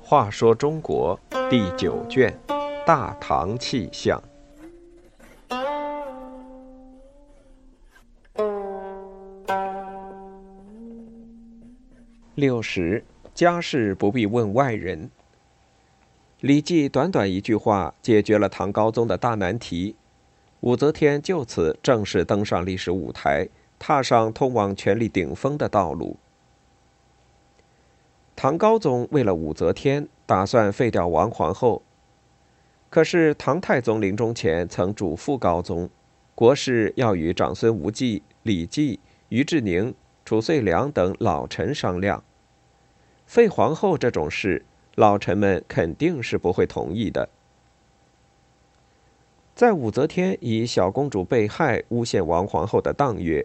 话说中国第九卷《大唐气象》六十，家事不必问外人。李记短短一句话解决了唐高宗的大难题，武则天就此正式登上历史舞台，踏上通往权力顶峰的道路。唐高宗为了武则天，打算废掉王皇后。可是唐太宗临终前曾嘱咐高宗，国事要与长孙无忌、李绩、于志宁、褚遂良等老臣商量。废皇后这种事，老臣们肯定是不会同意的。在武则天以小公主被害诬陷王皇后的当月，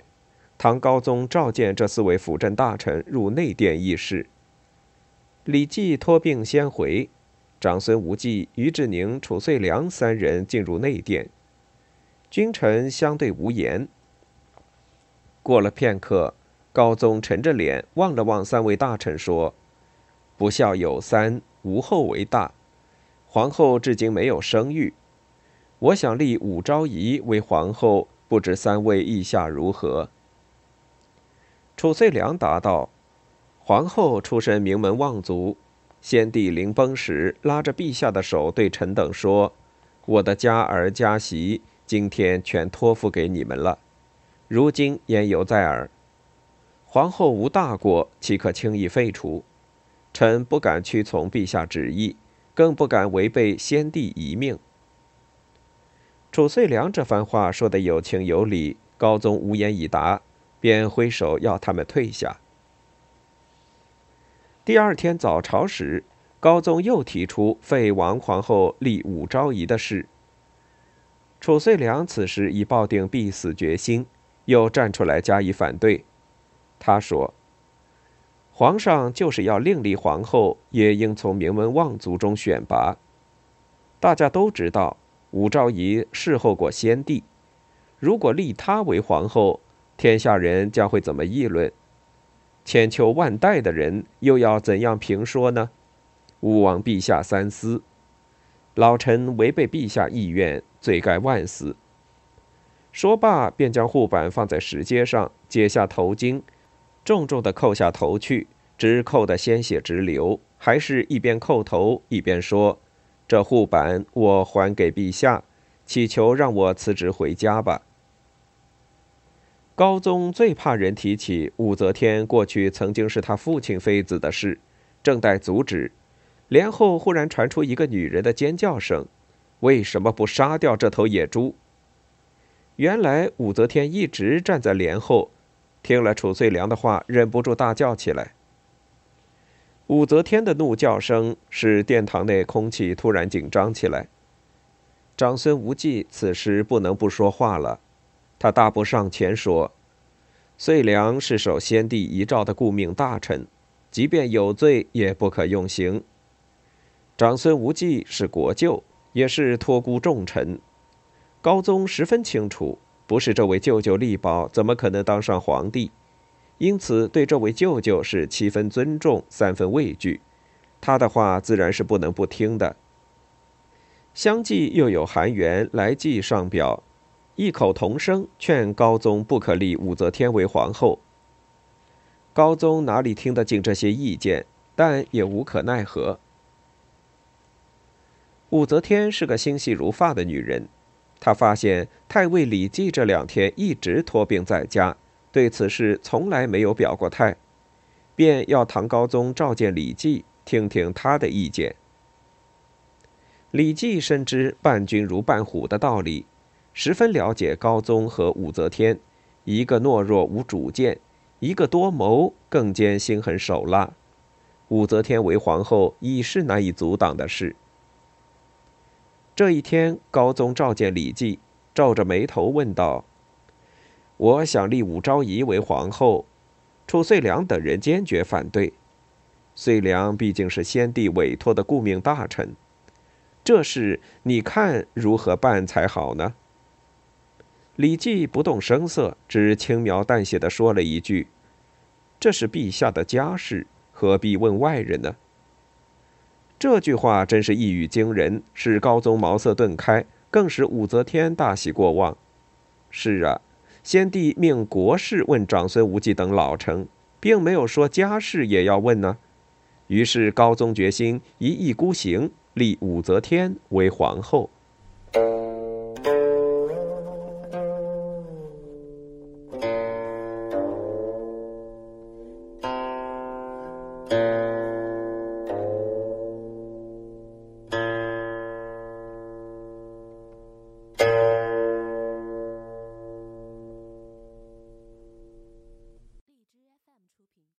唐高宗召见这四位辅政大臣入内殿议事。李绩托病先回，长孙无忌、于志宁、褚遂良三人进入内殿，君臣相对无言。过了片刻，高宗沉着脸望了望三位大臣，说：“不孝有三，无后为大。皇后至今没有生育，我想立武昭仪为皇后，不知三位意下如何？”褚遂良答道。皇后出身名门望族，先帝临崩时拉着陛下的手对臣等说：“我的家儿家媳今天全托付给你们了，如今言犹在耳。皇后无大过，岂可轻易废除？臣不敢屈从陛下旨意，更不敢违背先帝遗命。”褚遂良这番话说得有情有理，高宗无言以答，便挥手要他们退下。第二天早朝时，高宗又提出废王皇后、立武昭仪的事。褚遂良此时已抱定必死决心，又站出来加以反对。他说：“皇上就是要另立皇后，也应从名门望族中选拔。大家都知道，武昭仪侍候过先帝，如果立她为皇后，天下人将会怎么议论？”千秋万代的人又要怎样评说呢？勿忘陛下三思。老臣违背陛下意愿，罪该万死。说罢，便将护板放在石阶上，解下头巾，重重的扣下头去，直扣得鲜血直流，还是一边叩头一边说：“这护板我还给陛下，祈求让我辞职回家吧。”高宗最怕人提起武则天过去曾经是他父亲妃子的事，正待阻止，帘后忽然传出一个女人的尖叫声：“为什么不杀掉这头野猪？”原来武则天一直站在帘后，听了褚遂良的话，忍不住大叫起来。武则天的怒叫声使殿堂内空气突然紧张起来。长孙无忌此时不能不说话了。他大步上前说：“遂良是受先帝遗诏的顾命大臣，即便有罪，也不可用刑。长孙无忌是国舅，也是托孤重臣。高宗十分清楚，不是这位舅舅力保，怎么可能当上皇帝？因此，对这位舅舅是七分尊重，三分畏惧。他的话自然是不能不听的。相继又有韩元来祭上表。”异口同声劝高宗不可立武则天为皇后。高宗哪里听得进这些意见，但也无可奈何。武则天是个心细如发的女人，她发现太尉李绩这两天一直托病在家，对此事从来没有表过态，便要唐高宗召见李绩，听听他的意见。李绩深知伴君如伴虎的道理。十分了解高宗和武则天，一个懦弱无主见，一个多谋，更兼心狠手辣。武则天为皇后已是难以阻挡的事。这一天，高宗召见李绩，皱着眉头问道：“我想立武昭仪为皇后，褚遂良等人坚决反对。遂良毕竟是先帝委托的顾命大臣，这事你看如何办才好呢？”李绩不动声色，只轻描淡写的说了一句：“这是陛下的家事，何必问外人呢？”这句话真是一语惊人，使高宗茅塞顿开，更使武则天大喜过望。是啊，先帝命国事问长孙无忌等老臣，并没有说家事也要问呢。于是高宗决心一意孤行，立武则天为皇后。